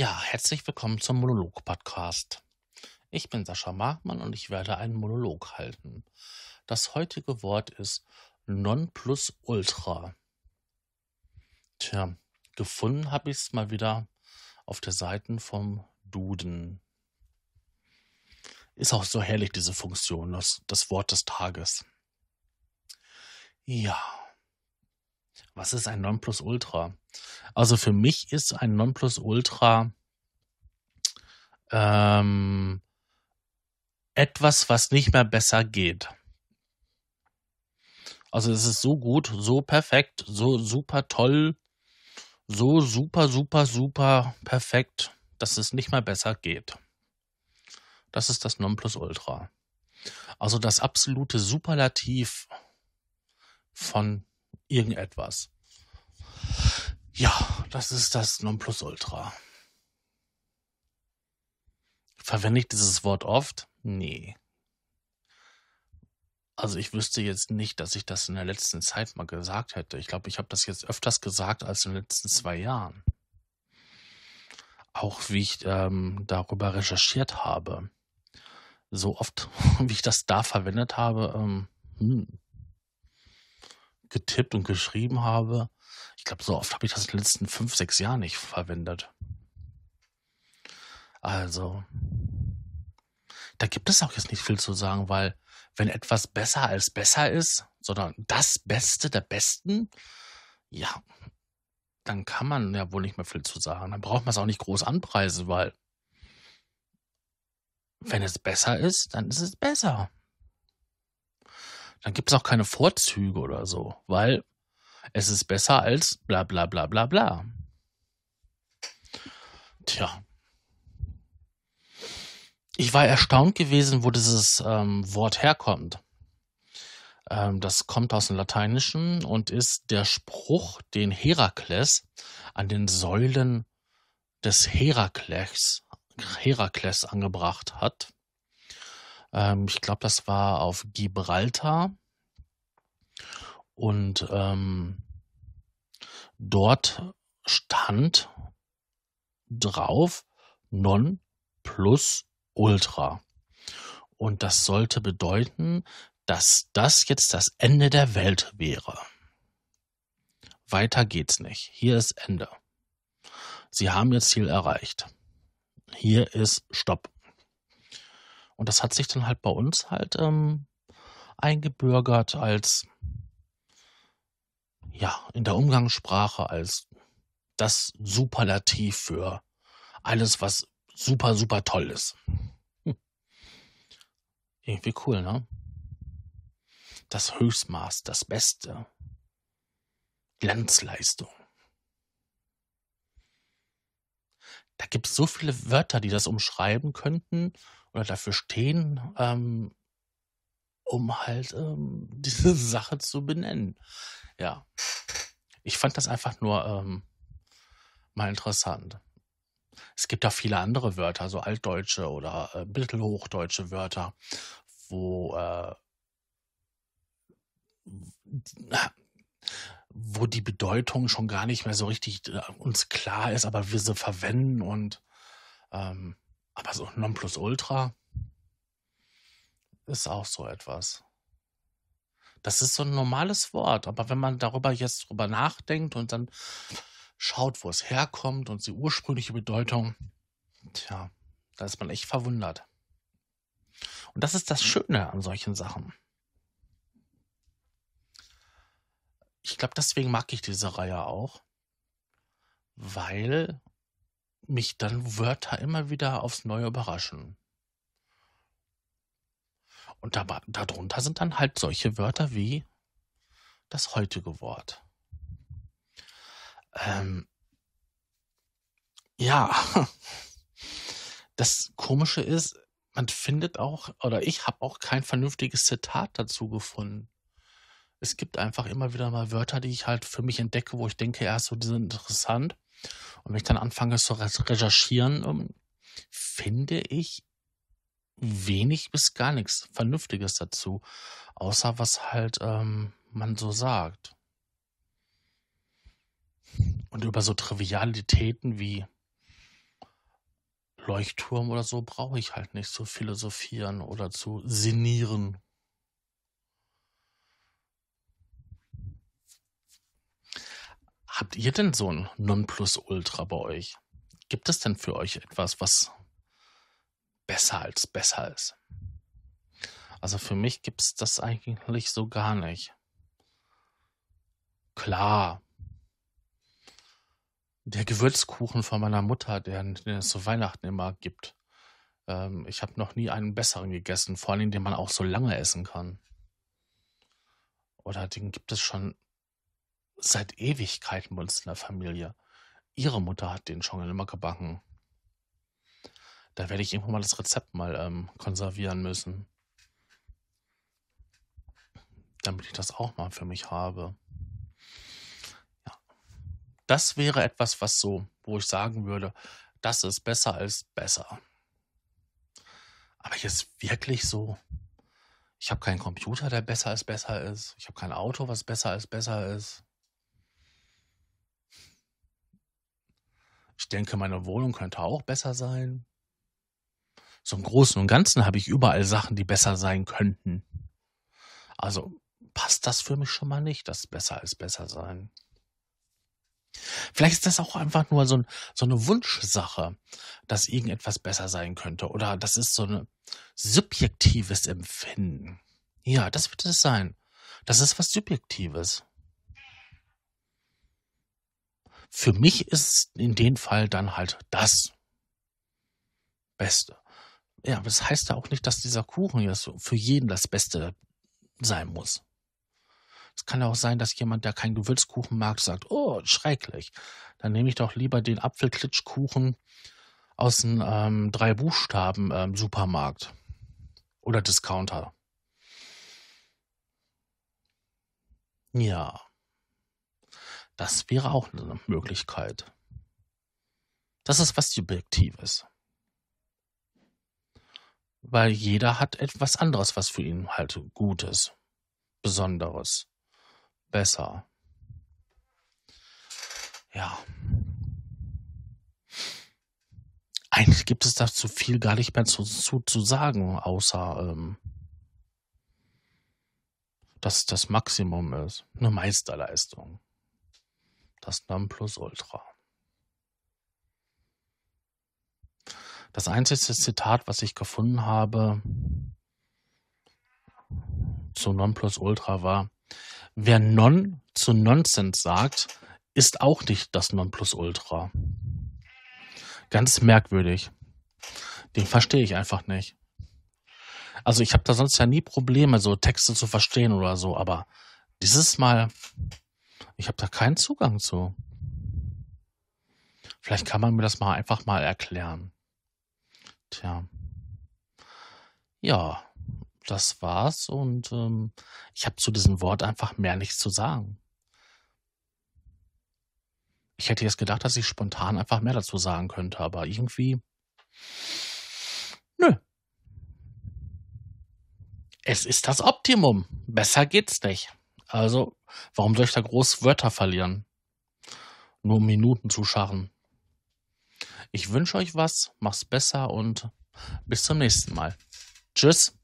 Ja, herzlich willkommen zum Monolog-Podcast. Ich bin Sascha Markmann und ich werde einen Monolog halten. Das heutige Wort ist Nonplusultra. Tja, gefunden habe ich es mal wieder auf der Seite vom Duden. Ist auch so herrlich, diese Funktion, das, das Wort des Tages. Ja. Was ist ein Nonplusultra? Also für mich ist ein Nonplusultra ähm, etwas, was nicht mehr besser geht. Also es ist so gut, so perfekt, so super toll, so super, super, super perfekt, dass es nicht mehr besser geht. Das ist das Nonplusultra. Also das absolute Superlativ von irgendetwas. Ja, das ist das Nonplusultra. Verwende ich dieses Wort oft? Nee. Also ich wüsste jetzt nicht, dass ich das in der letzten Zeit mal gesagt hätte. Ich glaube, ich habe das jetzt öfters gesagt als in den letzten zwei Jahren. Auch wie ich ähm, darüber recherchiert habe. So oft, wie ich das da verwendet habe, ähm, hm, getippt und geschrieben habe. Ich glaube, so oft habe ich das in den letzten fünf, sechs Jahren nicht verwendet. Also, da gibt es auch jetzt nicht viel zu sagen, weil wenn etwas besser als besser ist, sondern das Beste der Besten, ja, dann kann man ja wohl nicht mehr viel zu sagen. Dann braucht man es auch nicht groß anpreisen, weil wenn es besser ist, dann ist es besser dann gibt es auch keine Vorzüge oder so, weil es ist besser als bla bla bla bla bla. Tja. Ich war erstaunt gewesen, wo dieses ähm, Wort herkommt. Ähm, das kommt aus dem Lateinischen und ist der Spruch, den Herakles an den Säulen des Herakles, Herakles angebracht hat. Ähm, ich glaube, das war auf Gibraltar. Und ähm, dort stand drauf Non plus Ultra. Und das sollte bedeuten, dass das jetzt das Ende der Welt wäre. Weiter geht's nicht. Hier ist Ende. Sie haben ihr Ziel erreicht. Hier ist Stopp. Und das hat sich dann halt bei uns halt ähm, eingebürgert als, ja, in der Umgangssprache als das Superlativ für alles, was super, super toll ist. Hm. Irgendwie cool, ne? Das Höchstmaß, das Beste. Glanzleistung. Da gibt es so viele Wörter, die das umschreiben könnten oder dafür stehen, ähm, um halt ähm, diese Sache zu benennen. Ja. Ich fand das einfach nur ähm, mal interessant. Es gibt auch viele andere Wörter, so altdeutsche oder äh, mittelhochdeutsche Wörter, wo äh, wo die Bedeutung schon gar nicht mehr so richtig äh, uns klar ist, aber wir sie verwenden und ähm, aber so Nonplusultra ist auch so etwas. Das ist so ein normales Wort, aber wenn man darüber jetzt drüber nachdenkt und dann schaut, wo es herkommt und die ursprüngliche Bedeutung, tja, da ist man echt verwundert. Und das ist das Schöne an solchen Sachen. Ich glaube, deswegen mag ich diese Reihe auch, weil mich dann Wörter immer wieder aufs Neue überraschen. Und da, darunter sind dann halt solche Wörter wie das heutige Wort. Ähm, ja, das Komische ist, man findet auch, oder ich habe auch kein vernünftiges Zitat dazu gefunden. Es gibt einfach immer wieder mal Wörter, die ich halt für mich entdecke, wo ich denke, ja, so, die sind interessant. Und wenn ich dann anfange zu recherchieren, ähm, finde ich wenig bis gar nichts Vernünftiges dazu, außer was halt ähm, man so sagt. Und über so Trivialitäten wie Leuchtturm oder so brauche ich halt nicht zu philosophieren oder zu sinnieren. Habt ihr denn so ein Nonplusultra bei euch? Gibt es denn für euch etwas, was besser als besser ist? Also für mich gibt es das eigentlich so gar nicht. Klar, der Gewürzkuchen von meiner Mutter, der, den es zu Weihnachten immer gibt. Ähm, ich habe noch nie einen besseren gegessen, vor allem den man auch so lange essen kann. Oder den gibt es schon seit Ewigkeiten bei uns in der Familie. Ihre Mutter hat den schon immer gebacken. Da werde ich irgendwann mal das Rezept mal ähm, konservieren müssen. Damit ich das auch mal für mich habe. Ja. Das wäre etwas, was so, wo ich sagen würde, das ist besser als besser. Aber jetzt wirklich so, ich habe keinen Computer, der besser als besser ist. Ich habe kein Auto, was besser als besser ist. Ich denke, meine Wohnung könnte auch besser sein. So im Großen und Ganzen habe ich überall Sachen, die besser sein könnten. Also passt das für mich schon mal nicht, das besser als besser sein. Vielleicht ist das auch einfach nur so, ein, so eine Wunschsache, dass irgendetwas besser sein könnte. Oder das ist so ein subjektives Empfinden. Ja, das wird es sein. Das ist was Subjektives. Für mich ist in dem Fall dann halt das Beste. Ja, aber das heißt ja auch nicht, dass dieser Kuchen jetzt für jeden das Beste sein muss. Es kann auch sein, dass jemand, der keinen Gewürzkuchen mag, sagt, oh, schrecklich. Dann nehme ich doch lieber den Apfelklitschkuchen aus dem ähm, drei Buchstaben ähm, Supermarkt oder Discounter. Ja. Das wäre auch eine Möglichkeit. Das ist was Subjektives. Weil jeder hat etwas anderes, was für ihn halt gut ist. Besonderes. Besser. Ja. Eigentlich gibt es dazu viel gar nicht mehr zu, zu, zu sagen, außer ähm, dass das Maximum ist. Eine Meisterleistung das Nonplusultra. Das einzige Zitat, was ich gefunden habe zu Nonplusultra war, wer Non zu Nonsens sagt, ist auch nicht das Nonplusultra. Ganz merkwürdig. Den verstehe ich einfach nicht. Also ich habe da sonst ja nie Probleme, so Texte zu verstehen oder so, aber dieses Mal ich habe da keinen Zugang zu. Vielleicht kann man mir das mal einfach mal erklären. Tja. Ja, das war's und ähm, ich habe zu diesem Wort einfach mehr nichts zu sagen. Ich hätte jetzt gedacht, dass ich spontan einfach mehr dazu sagen könnte, aber irgendwie. Nö. Es ist das Optimum. Besser geht's nicht. Also, warum soll ich da groß Wörter verlieren? Nur um Minuten zu scharren. Ich wünsche euch was, mach's besser und bis zum nächsten Mal. Tschüss.